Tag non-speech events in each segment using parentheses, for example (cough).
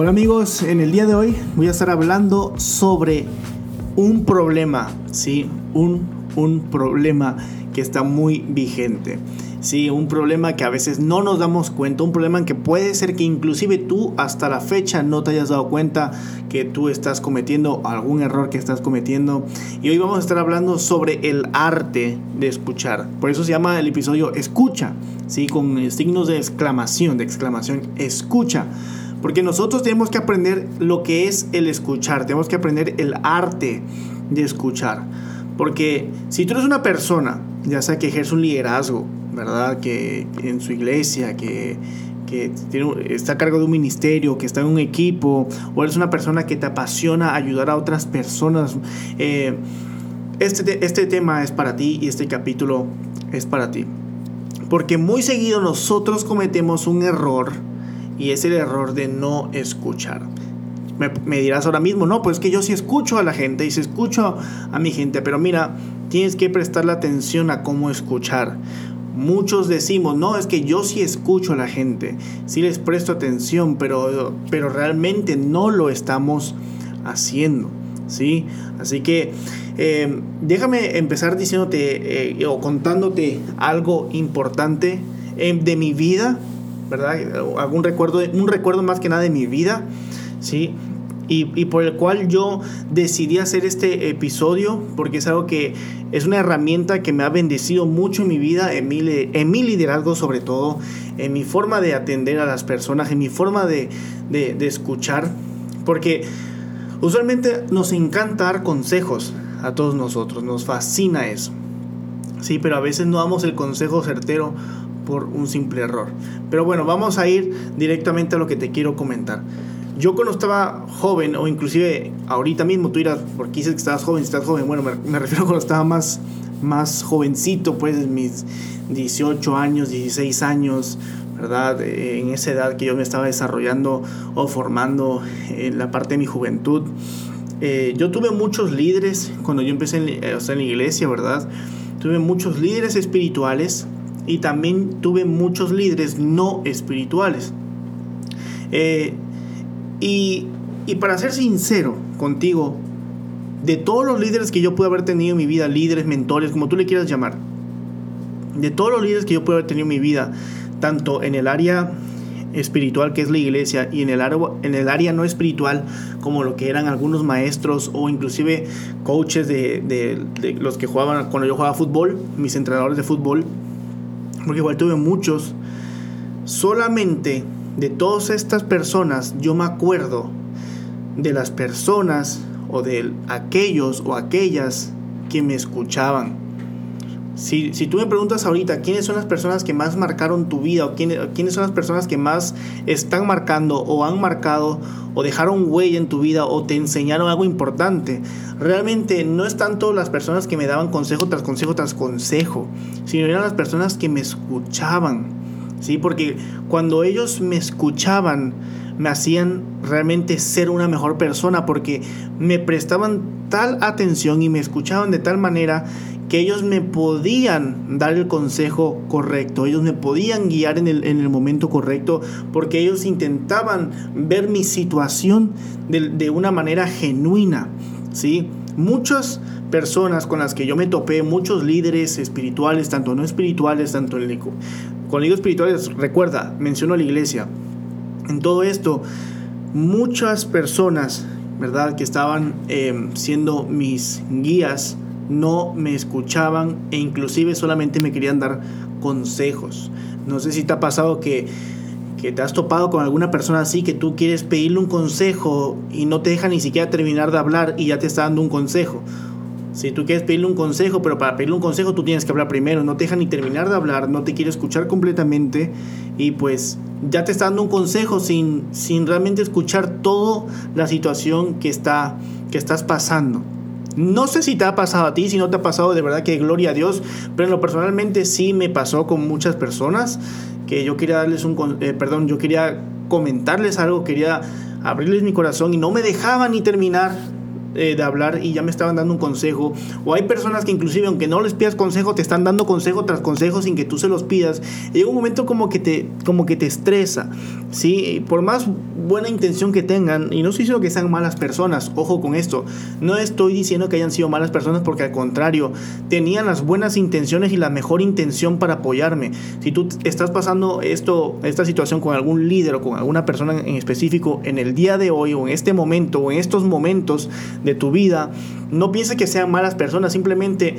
Hola amigos, en el día de hoy voy a estar hablando sobre un problema, ¿sí? Un, un problema que está muy vigente. Sí, un problema que a veces no nos damos cuenta, un problema que puede ser que inclusive tú hasta la fecha no te hayas dado cuenta que tú estás cometiendo algún error que estás cometiendo. Y hoy vamos a estar hablando sobre el arte de escuchar. Por eso se llama el episodio Escucha, ¿sí? con signos de exclamación, de exclamación, escucha. Porque nosotros tenemos que aprender lo que es el escuchar, tenemos que aprender el arte de escuchar. Porque si tú eres una persona, ya sea que ejerce un liderazgo, ¿verdad? Que en su iglesia, que, está a cargo de un ministerio, que está en un equipo, o eres una persona que te apasiona ayudar a otras personas. Eh, este, este tema es para ti y este capítulo es para ti. Porque muy seguido nosotros cometemos un error y es el error de no escuchar. Me, dirás ahora mismo, no, pues que yo sí escucho a la gente y sí escucho a mi gente, pero mira, tienes que prestarle atención a cómo escuchar. Muchos decimos, no, es que yo sí escucho a la gente, sí les presto atención, pero, pero realmente no lo estamos haciendo, ¿sí? Así que em, déjame empezar diciéndote eh, o contándote algo importante em, de mi vida, ¿verdad? Algún recuerdo, un recuerdo más que nada de mi vida, ¿sí? y, por el cual yo decidí hacer este episodio porque es algo que es una herramienta que me ha bendecido mucho en mi vida, en mi, en mi liderazgo sobre todo, en mi forma de atender a las personas, en mi forma de, de, escuchar, porque usualmente nos encanta dar consejos a todos nosotros, nos fascina eso. Sí, pero a veces no damos el consejo certero por un simple error. Pero bueno, vamos a ir directamente a lo que te quiero comentar. Yo cuando estaba joven, o inclusive ahorita mismo, tú dirás, porque dices que estabas joven, estás joven, bueno, me, refiero cuando estaba más, más jovencito, pues mis 18 años, 16 años, ¿verdad? En esa edad que yo me estaba desarrollando o formando en la parte de mi juventud. Eh, yo tuve muchos líderes cuando yo empecé en, en la iglesia, ¿verdad? Tuve muchos líderes espirituales y también tuve muchos líderes no espirituales. Eh, y, para ser sincero contigo, de todos los líderes que yo pude haber tenido en mi vida, líderes, mentores, como tú le quieras llamar, de todos los líderes que yo pude haber tenido en mi vida, tanto en el área espiritual que es la iglesia y en el, área, en el área no espiritual como lo que eran algunos maestros o inclusive coaches de, de los que jugaban cuando yo jugaba fútbol, mis entrenadores de fútbol, porque igual tuve muchos, solamente de todas estas personas, yo me acuerdo de las personas o de aquellos o aquellas que me escuchaban. Si, tú me preguntas ahorita quiénes son las personas que más marcaron tu vida o quiénes, quiénes son las personas que más están marcando o han marcado o dejaron huella en tu vida o te enseñaron algo importante, realmente no es tanto las personas que me daban consejo tras consejo tras consejo, sino eran las personas que me escuchaban ¿sí? Porque cuando ellos me escuchaban, me hacían realmente ser una mejor persona porque me prestaban tal atención y me escuchaban de tal manera que ellos me podían dar el consejo correcto, ellos me podían guiar en el, en el momento correcto, porque ellos intentaban ver mi situación de, de una manera genuina, ¿sí? Muchas personas con las que yo me topé, muchos líderes espirituales, tanto no espirituales, tanto en el, con libros espirituales, recuerda, menciono a la iglesia. En todo esto, muchas personas, ¿verdad?, que estaban em, siendo mis guías, no me escuchaban e inclusive solamente me querían dar consejos. No sé si te ha pasado que, que te has topado con alguna persona así que tú quieres pedirle un consejo y no te deja ni siquiera terminar de hablar y ya te está dando un consejo. Si tú quieres pedirle un consejo, pero para pedirle un consejo tú tienes que hablar primero, no te deja ni terminar de hablar, no te quiere escuchar completamente y pues ya te está dando un consejo sin, sin realmente escuchar toda la situación que, está, que estás pasando. No sé si te ha pasado a ti, si no te ha pasado de verdad que gloria a Dios, pero en lo personalmente sí me pasó con muchas personas que yo quería darles un, eh, perdón, yo quería comentarles algo, quería abrirles mi corazón y no me dejaban ni terminar eh, de hablar y ya me estaban dando un consejo. O hay personas que inclusive aunque no les pidas consejo, te están dando consejo tras consejo sin que tú se los pidas. Y llega un momento como que te, como que te estresa. ¿sí? Por más buena intención que tengan, y no estoy diciendo que sean malas personas, ojo con esto, no estoy diciendo que hayan sido malas personas porque al contrario, tenían las buenas intenciones y la mejor intención para apoyarme. Si tú estás pasando esto, esta situación con algún líder o con alguna persona en específico en el día de hoy o en este momento o en estos momentos de tu vida, no pienses que sean malas personas, simplemente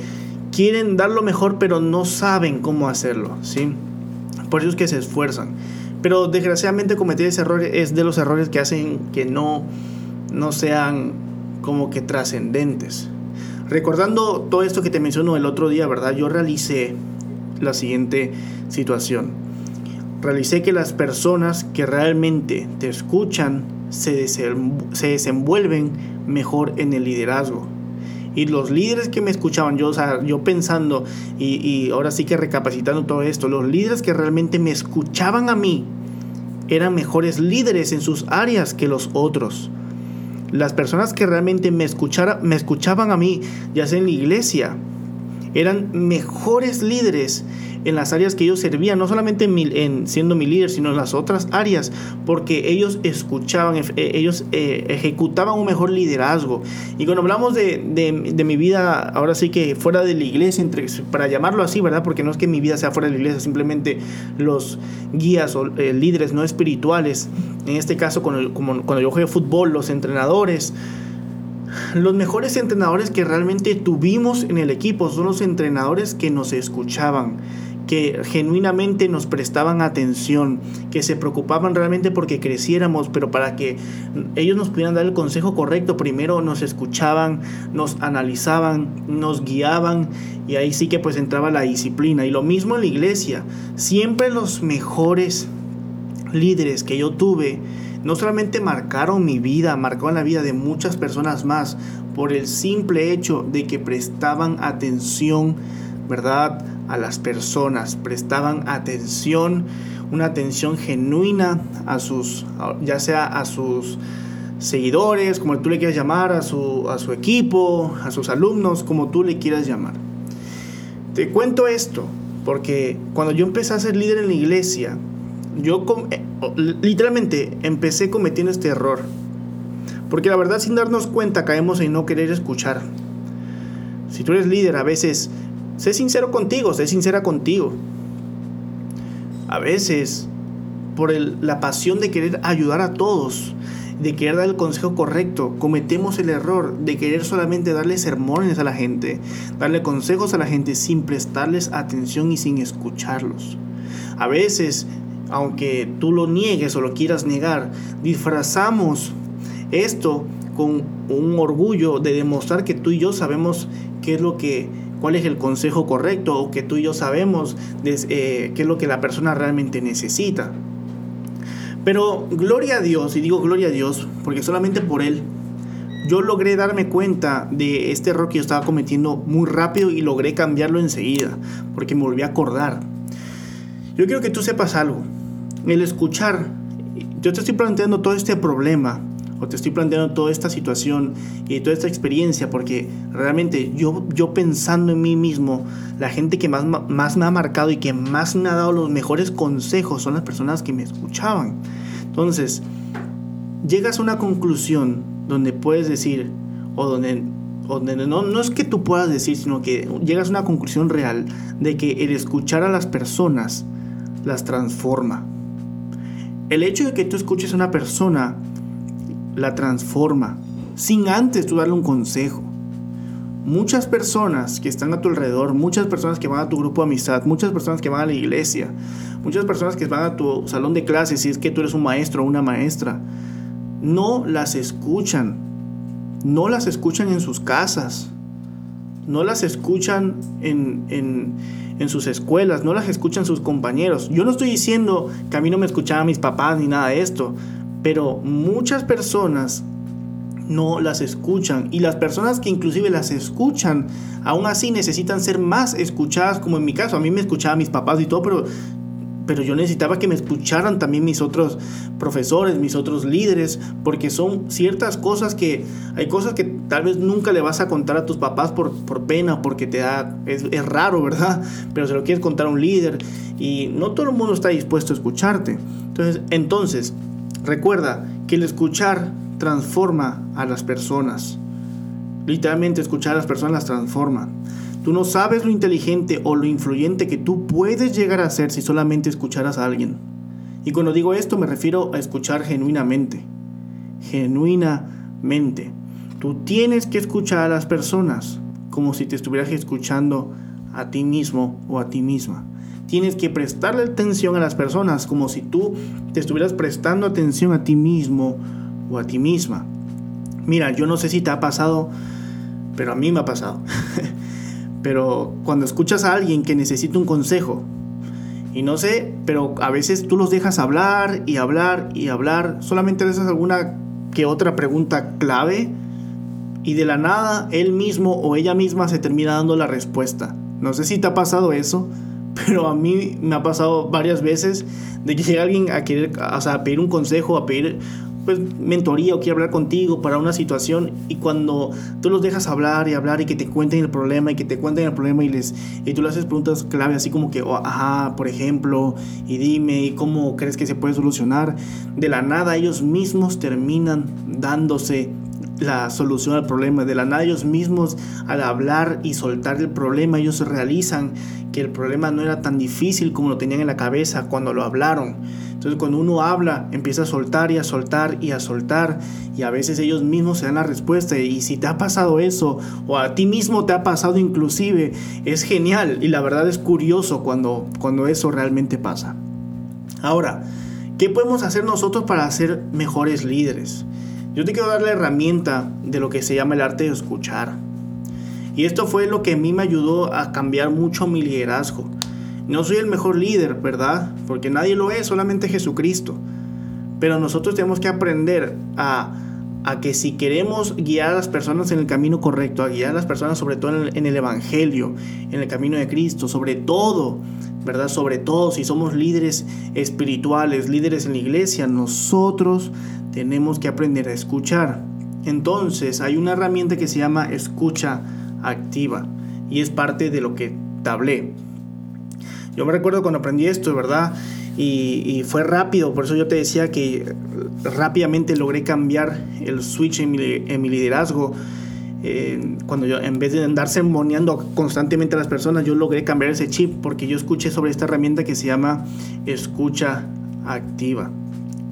quieren dar lo mejor pero no saben cómo hacerlo, ¿sí? Por eso es que se esfuerzan. Pero desgraciadamente cometer ese error es de los errores que hacen que no, no sean como que trascendentes. Recordando todo esto que te menciono el otro día, ¿verdad? Yo realicé la siguiente situación. Realicé que las personas que realmente te escuchan se, se desenvuelven mejor en el liderazgo. Y los líderes que me escuchaban, yo, yo pensando y, y ahora sí que recapacitando todo esto, los líderes que realmente me escuchaban a mí eran mejores líderes en sus áreas que los otros. Las personas que realmente me, escuchara, me escuchaban a mí, ya sea en la iglesia, eran mejores líderes en las áreas que ellos servían, no solamente en, siendo mi líder, sino en las otras áreas, porque ellos escuchaban, eh, ellos eh, ejecutaban un mejor liderazgo. Y cuando hablamos de, de, mi vida, ahora sí que fuera de la iglesia, entre, para llamarlo así, ¿verdad? Porque no es que mi vida sea fuera de la iglesia, simplemente los guías o eh, líderes no espirituales, en este caso cuando, como, cuando yo jugué fútbol, los entrenadores, los mejores entrenadores que realmente tuvimos en el equipo son los entrenadores que nos escuchaban, que genuinamente nos prestaban atención, que se preocupaban realmente porque creciéramos, pero para que ellos nos pudieran dar el consejo correcto, primero nos escuchaban, nos analizaban, nos guiaban y ahí sí que pues entraba la disciplina. Y lo mismo en la iglesia, siempre los mejores líderes que yo tuve, no solamente marcaron mi vida, marcaron la vida de muchas personas más por el simple hecho de que prestaban atención, ¿verdad? A las personas, prestaban atención, una atención genuina a sus, ya sea a sus seguidores, como tú le quieras llamar, a su, a su equipo, a sus alumnos, como tú le quieras llamar. Te cuento esto, porque cuando yo empecé a ser líder en la iglesia, yo eh, literalmente empecé cometiendo este error. Porque la verdad sin darnos cuenta caemos en no querer escuchar. Si tú eres líder, a veces Sé sincero contigo, sé sincera contigo. A veces, por la pasión de querer ayudar a todos, de querer dar el consejo correcto, cometemos el error de querer solamente darle sermones a la gente, darle consejos a la gente sin prestarles atención y sin escucharlos. A veces, aunque tú lo niegues o lo quieras negar, disfrazamos esto con un orgullo de demostrar que tú y yo sabemos qué es lo que cuál es el consejo correcto o que tú y yo sabemos eh, qué es lo que la persona realmente necesita. Pero gloria a Dios, y digo gloria a Dios, porque solamente por Él yo logré darme cuenta de este error que yo estaba cometiendo muy rápido y logré cambiarlo enseguida, porque me volví a acordar. Yo quiero que tú sepas algo. El escuchar, yo te estoy planteando todo este problema o te estoy planteando toda esta situación y toda esta experiencia porque realmente yo, yo pensando en mí mismo, la gente que más, más me ha marcado y que más me ha dado los mejores consejos son las personas que me escuchaban. Entonces, llegas a una conclusión donde puedes decir, o donde, donde no, no es que tú puedas decir, sino que llegas a una conclusión real de que el escuchar a las personas las transforma. El hecho de que tú escuches a una persona la transforma, sin antes tú darle un consejo. Muchas personas que están a tu alrededor, muchas personas que van a tu grupo de amistad, muchas personas que van a la iglesia, muchas personas que van a tu salón de clases, si es que tú eres un maestro o una maestra, no las escuchan, no las escuchan en sus casas, no las escuchan en, en, en, sus escuelas, no las escuchan sus compañeros. Yo no estoy diciendo que a mí no me escuchaban mis papás ni nada de esto, pero muchas personas no las escuchan y las personas que inclusive las escuchan aún así necesitan ser más escuchadas como en mi caso a mí me escuchaban mis papás y todo pero pero yo necesitaba que me escucharan también mis otros profesores, mis otros líderes, porque son ciertas cosas que hay cosas que tal vez nunca le vas a contar a tus papás por, por pena, porque te da, es, es raro, ¿verdad? Pero se lo quieres contar a un líder y no todo el mundo está dispuesto a escucharte. Entonces, entonces recuerda que el escuchar transforma a las personas. Literalmente escuchar a las personas transforma. Tú no sabes lo inteligente o lo influyente que tú puedes llegar a ser si solamente escucharas a alguien. Y cuando digo esto me refiero a escuchar genuinamente. Genuinamente. Tú tienes que escuchar a las personas como si te estuvieras escuchando a ti mismo o a ti misma. Tienes que prestarle atención a las personas como si tú te estuvieras prestando atención a ti mismo o a ti misma. Mira, yo no sé si te ha pasado, pero a mí me ha pasado. (laughs) Pero cuando escuchas a alguien que necesita un consejo, y no sé, pero a veces tú los dejas hablar y hablar y hablar, solamente le haces alguna que otra pregunta clave y de la nada él mismo o ella misma se termina dando la respuesta. No sé si te ha pasado eso, pero a mí me ha pasado varias veces de que llega alguien a querer, o sea, a pedir un consejo, a pedir pues, mentoría o quiere hablar contigo para una situación y cuando tú los dejas hablar y hablar y que te cuenten el problema y que te cuenten el problema y les y tú le haces preguntas clave así como que oh, ajá por ejemplo y dime y cómo crees que se puede solucionar de la nada ellos mismos terminan dándose la solución al problema. De la nada ellos mismos al hablar y soltar el problema, ellos realizan que el problema no era tan difícil como lo tenían en la cabeza cuando lo hablaron. Entonces cuando uno habla, empieza a soltar y a soltar y a soltar y a veces ellos mismos se dan la respuesta y si te ha pasado eso o a ti mismo te ha pasado inclusive, es genial y la verdad es curioso cuando, cuando eso realmente pasa. Ahora, ¿qué podemos hacer nosotros para ser mejores líderes? Yo te quiero dar la herramienta de lo que se llama el arte de escuchar. Y esto fue lo que a mí me ayudó a cambiar mucho mi liderazgo. No soy el mejor líder, ¿verdad? Porque nadie lo es, solamente Jesucristo. Pero nosotros tenemos que aprender a, que si queremos guiar a las personas en el camino correcto, a guiar a las personas sobre todo en el, en el Evangelio, en el camino de Cristo, sobre todo, ¿verdad? Sobre todo si somos líderes espirituales, líderes en la iglesia, nosotros tenemos que aprender a escuchar. Entonces hay una herramienta que se llama escucha activa y es parte de lo que te hablé. Yo me recuerdo cuando aprendí esto, ¿verdad? Y, fue rápido, por eso yo te decía que rápidamente logré cambiar el switch en mi, liderazgo. Eh, cuando yo, en vez de andar sermoneando constantemente a las personas, yo logré cambiar ese chip porque yo escuché sobre esta herramienta que se llama escucha activa.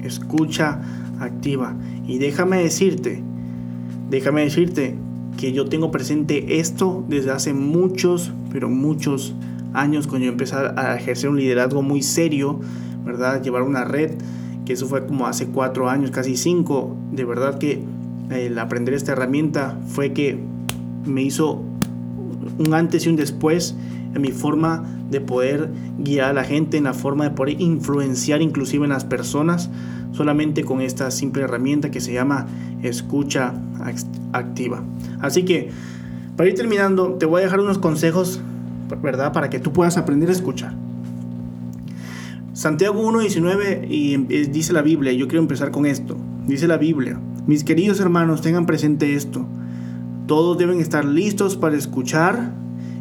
Escucha activa. Y déjame decirte, déjame decirte que yo tengo presente esto desde hace muchos, pero muchos años cuando yo empecé a ejercer un liderazgo muy serio, ¿verdad? Llevar una red, que eso fue como hace cuatro años, casi cinco. De verdad que el aprender esta herramienta fue que me hizo un antes y un después en mi forma de poder guiar a la gente, en la forma de poder influenciar inclusive en las personas, solamente con esta simple herramienta que se llama escucha activa. Así que, para ir terminando, te voy a dejar unos consejos ¿verdad? Para que tú puedas aprender a escuchar. Santiago 1.19 y em, dice la Biblia, yo quiero empezar con esto. Dice la Biblia, mis queridos hermanos, tengan presente esto. Todos deben estar listos para escuchar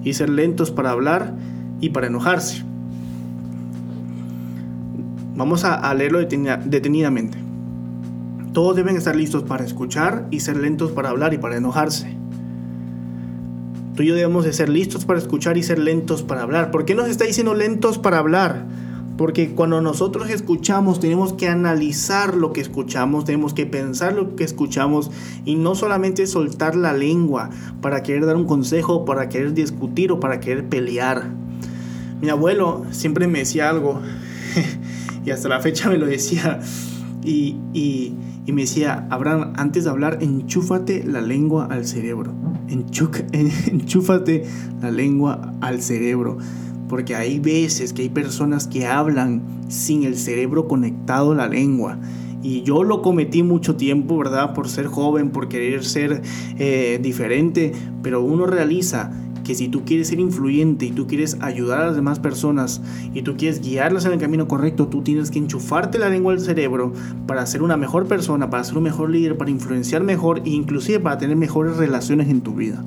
y ser lentos para hablar y para enojarse. Vamos a, leerlo detenidamente. Todos deben estar listos para escuchar y ser lentos para hablar y para enojarse. Tú y yo debemos de ser listos para escuchar y ser lentos para hablar. ¿Por qué nos está diciendo lentos para hablar? Porque cuando nosotros escuchamos tenemos que analizar lo que escuchamos, tenemos que pensar lo que escuchamos y no solamente soltar la lengua para querer dar un consejo, para querer discutir o para querer pelear. Mi abuelo siempre me decía algo (laughs) y hasta la fecha me lo decía y, y, me decía, Abraham, antes de hablar, enchúfate la lengua al cerebro. (laughs) enchúfate la lengua al cerebro. Porque hay veces que hay personas que hablan sin el cerebro conectado a la lengua. Y yo lo cometí mucho tiempo, ¿verdad? Por ser joven, por querer ser eh, diferente. Pero uno realiza que si tú quieres ser influyente y tú quieres ayudar a las demás personas y tú quieres guiarlas en el camino correcto, tú tienes que enchufarte la lengua al cerebro para ser una mejor persona, para ser un mejor líder, para influenciar mejor e inclusive para tener mejores relaciones en tu vida.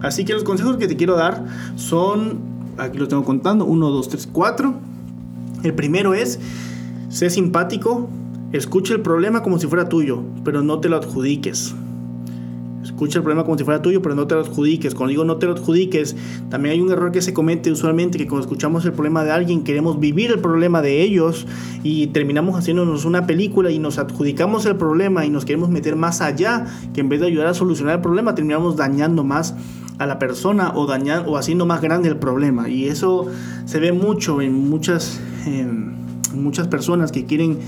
Así que los consejos que te quiero dar son, aquí lo tengo contando, 1, 2, 3, 4. El primero es, sé simpático, escucha el problema como si fuera tuyo, pero no te lo adjudiques. Escucha el problema como si fuera tuyo, pero no te lo adjudiques. Cuando digo no te lo adjudiques, también hay un error que se comete usualmente, que cuando escuchamos el problema de alguien, queremos vivir el problema de ellos y terminamos haciéndonos una película y nos adjudicamos el problema y nos queremos meter más allá, que en vez de ayudar a solucionar el problema, terminamos dañando más a la persona o, dañando, o haciendo más grande el problema. Y eso se ve mucho en muchas, en muchas personas que quieren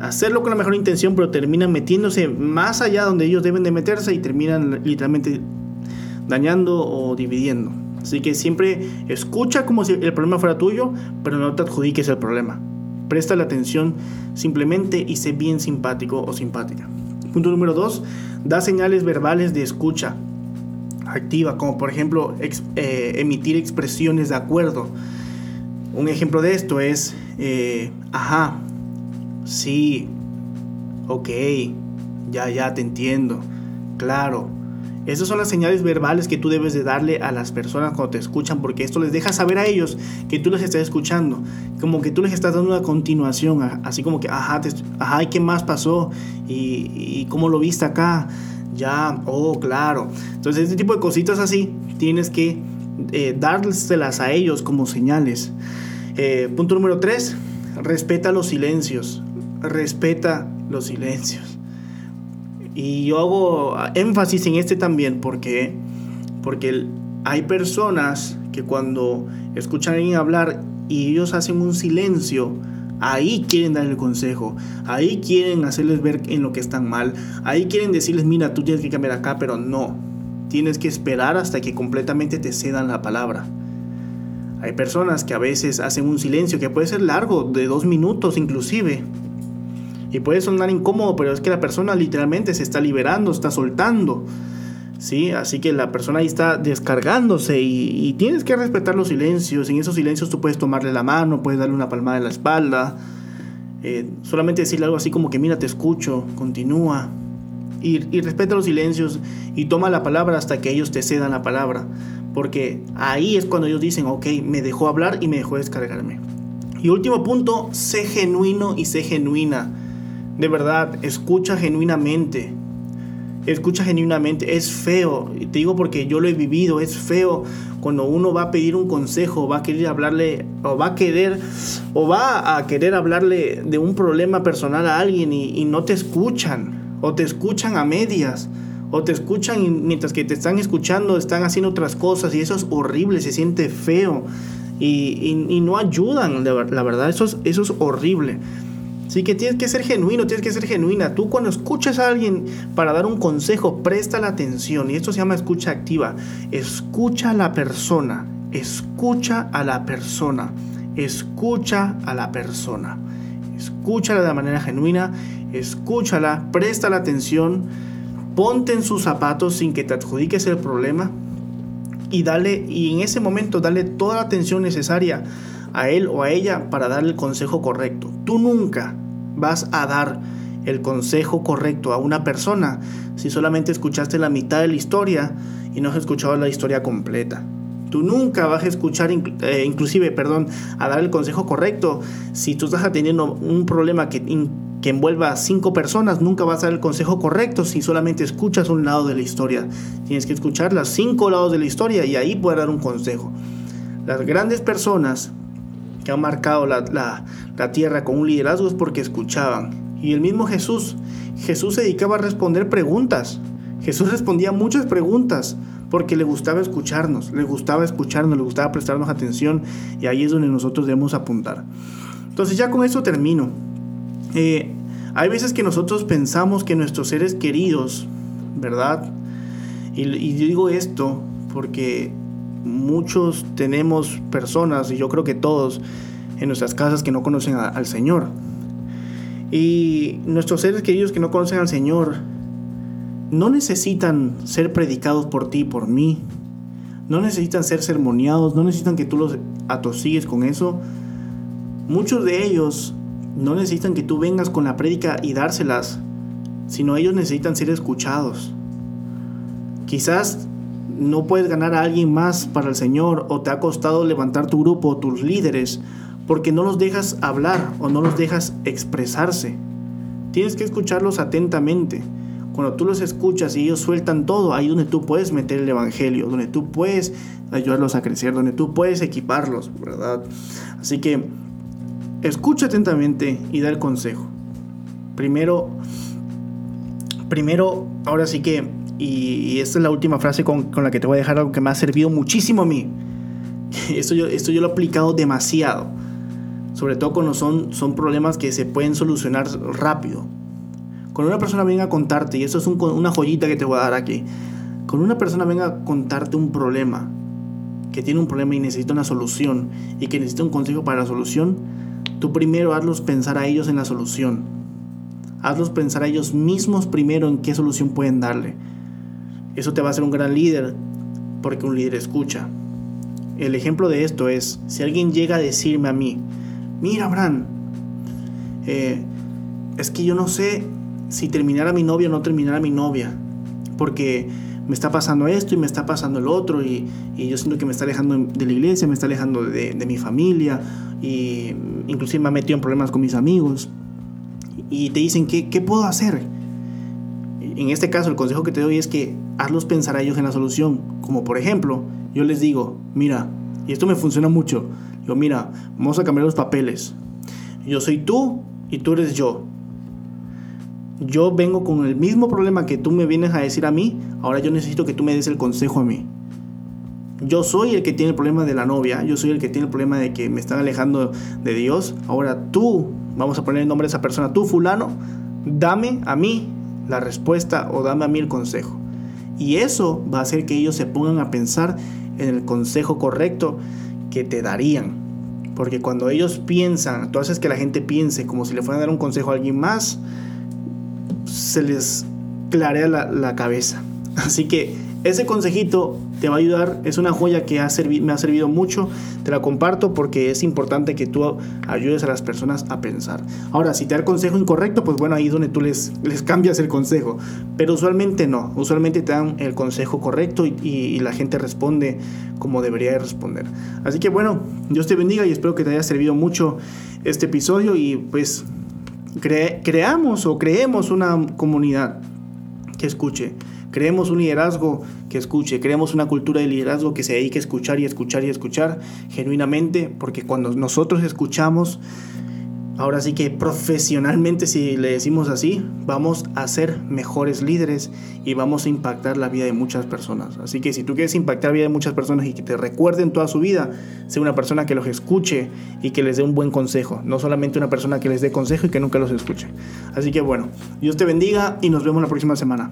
hacerlo con la mejor intención, pero terminan metiéndose más allá donde ellos deben de meterse y terminan literalmente dañando o dividiendo. Así que siempre escucha como si el problema fuera tuyo, pero no te adjudiques el problema. Presta la atención simplemente y sé bien simpático o simpática. Punto número dos, da señales verbales de escucha activa, como por ejemplo eh, emitir expresiones de acuerdo. Un ejemplo de esto es, eh, ajá, Sí, ok, ya, ya te entiendo, claro. Esas son las señales verbales que tú debes de darle a las personas cuando te escuchan, porque esto les deja saber a ellos que tú les estás escuchando, como que tú les estás dando una continuación, así como que, ajá, ajá, ¿y qué más pasó? ¿Y, cómo lo viste acá? Ya, oh, claro. Entonces, este tipo de cositas así, tienes que eh, dárselas a ellos como señales. Eh, punto número 3, respeta los silencios respeta los silencios. Y yo hago énfasis en este también porque, porque hay personas que cuando escuchan a alguien hablar y ellos hacen un silencio, ahí quieren dar el consejo, ahí quieren hacerles ver en lo que están mal, ahí quieren decirles, mira, tú tienes que cambiar acá, pero no, tienes que esperar hasta que completamente te cedan la palabra. Hay personas que a veces hacen un silencio que puede ser largo, de dos minutos inclusive, y puede sonar incómodo, pero es que la persona literalmente se está liberando, está soltando. ¿sí? Así que la persona ahí está descargándose y, tienes que respetar los silencios. En esos silencios tú puedes tomarle la mano, puedes darle una palmada en la espalda. Eh, solamente decirle algo así como que mira, te escucho, continúa. Y, y respeta los silencios y toma la palabra hasta que ellos te cedan la palabra. Porque ahí es cuando ellos dicen, ok, me dejó hablar y me dejó descargarme. Y último punto, sé genuino y sé genuina. De verdad, escucha genuinamente. Escucha genuinamente. Es feo. Te digo porque yo lo he vivido. Es feo cuando uno va a pedir un consejo, va a querer hablarle, o va a querer, o va a querer hablarle de un problema personal a alguien y, no te escuchan. O te escuchan a medias. O te escuchan mientras que te están escuchando están haciendo otras cosas. Y eso es horrible. Se siente feo. Y, no ayudan. La verdad, eso es horrible. Así que tienes que ser genuino, tienes que ser genuina. Tú cuando escuchas a alguien para dar un consejo, presta la atención. Y esto se llama escucha activa. Escucha a la persona. Escucha a la persona. Escucha a la persona. Escúchala de manera genuina. Escúchala, presta la atención. Ponte en sus zapatos sin que te adjudiques el problema. Y dale, y en ese momento dale toda la atención necesaria a él o a ella para dar el consejo correcto. Tú nunca vas a dar el consejo correcto a una persona si solamente escuchaste la mitad de la historia y no has escuchado la historia completa. Tú nunca vas a escuchar, eh, inclusive, perdón, a dar el consejo correcto si tú estás teniendo un problema que, que envuelva a cinco personas, nunca vas a dar el consejo correcto si solamente escuchas un lado de la historia. Tienes que escuchar los cinco lados de la historia y ahí puedes dar un consejo. Las grandes personas que han marcado la, la, tierra con un liderazgo es porque escuchaban. Y el mismo Jesús, Jesús se dedicaba a responder preguntas. Jesús respondía muchas preguntas porque le gustaba escucharnos, le gustaba escucharnos, le gustaba prestarnos atención y ahí es donde nosotros debemos apuntar. Entonces ya con eso termino. Eh, hay veces que nosotros pensamos que nuestros seres queridos, ¿verdad? Y, y digo esto porque muchos tenemos personas, y yo creo que todos, en nuestras casas que no conocen al Señor. Y nuestros seres queridos que no conocen al Señor no necesitan ser predicados por ti por mí. no necesitan ser sermoneados, no necesitan que tú los atosigues con eso. Muchos de ellos no necesitan que tú vengas con la prédica y dárselas, sino ellos necesitan ser escuchados. Quizás no puedes ganar a alguien más para el Señor o te ha costado levantar tu grupo o tus líderes porque no los dejas hablar o no los dejas expresarse. Tienes que escucharlos atentamente. Cuando tú los escuchas y ellos sueltan todo, ahí donde tú puedes meter el Evangelio, donde tú puedes ayudarlos a crecer, donde tú puedes equiparlos, ¿verdad? Así que escucha atentamente y da el consejo. Primero, primero, ahora sí que, y, esta es la última frase con, con, la que te voy a dejar algo que me ha servido muchísimo a mí. (laughs) Esto yo, esto yo lo he aplicado demasiado. Sobre todo cuando son, son problemas que se pueden solucionar rápido. Cuando una persona venga a contarte, y eso es una joyita que te voy a dar aquí, cuando una persona venga a contarte un problema, que tiene un problema y necesita una solución, y que necesita un consejo para la solución, tú primero hazlos pensar a ellos en la solución. Hazlos pensar a ellos mismos primero en qué solución pueden darle. Eso te va a hacer un gran líder, porque un líder escucha. El ejemplo de esto es, si alguien llega a decirme a mí, mira, Abraham, eh, es que yo no sé si terminara mi novia o no terminara mi novia, porque me está pasando esto y me está pasando el otro y, yo siento que me está alejando de la iglesia, me está alejando de, mi familia y inclusive me ha metido en problemas con mis amigos y te dicen, ¿qué, ¿qué puedo hacer? En este caso el consejo que te doy es que hazlos pensar a ellos en la solución, como por ejemplo, yo les digo, mira, y esto me funciona mucho, yo mira, vamos a cambiar los papeles, yo soy tú y tú eres yo yo vengo con el mismo problema que tú me vienes a decir a mí, ahora yo necesito que tú me des el consejo a mí. Yo soy el que tiene el problema de la novia, yo soy el que tiene el problema de que me están alejando de Dios. Ahora tú, vamos a poner el nombre de esa persona, tú fulano, dame a mí la respuesta o dame a mí el consejo. Y eso va a hacer que ellos se pongan a pensar en el consejo correcto que te darían. Porque cuando ellos piensan, tú haces que la gente piense como si le fueran a dar un consejo a alguien más, se les clarea la, cabeza. (laughs) Así que ese consejito te va a ayudar, es una joya que ha me ha servido mucho, te la comparto porque es importante que tú ayudes a las personas a pensar. Ahora, si te da el consejo incorrecto, pues bueno, ahí es donde tú les, les cambias el consejo, pero usualmente no, usualmente te dan el consejo correcto y, la gente responde como debería responder. Así que bueno, Dios te bendiga y espero que te haya servido mucho este episodio y pues creamos o creemos una comunidad que escuche, creemos un liderazgo que escuche, creemos una cultura de liderazgo que se dedique a escuchar y escuchar y escuchar genuinamente, porque cuando nosotros escuchamos, ahora sí que profesionalmente, si le decimos así, vamos a ser mejores líderes y vamos a impactar la vida de muchas personas. Así que si tú quieres impactar la vida de muchas personas y que te recuerden toda su vida, sé una persona que los escuche y que les dé un buen consejo, no solamente una persona que les dé consejo y que nunca los escuche. Así que bueno, Dios te bendiga y nos vemos la próxima semana.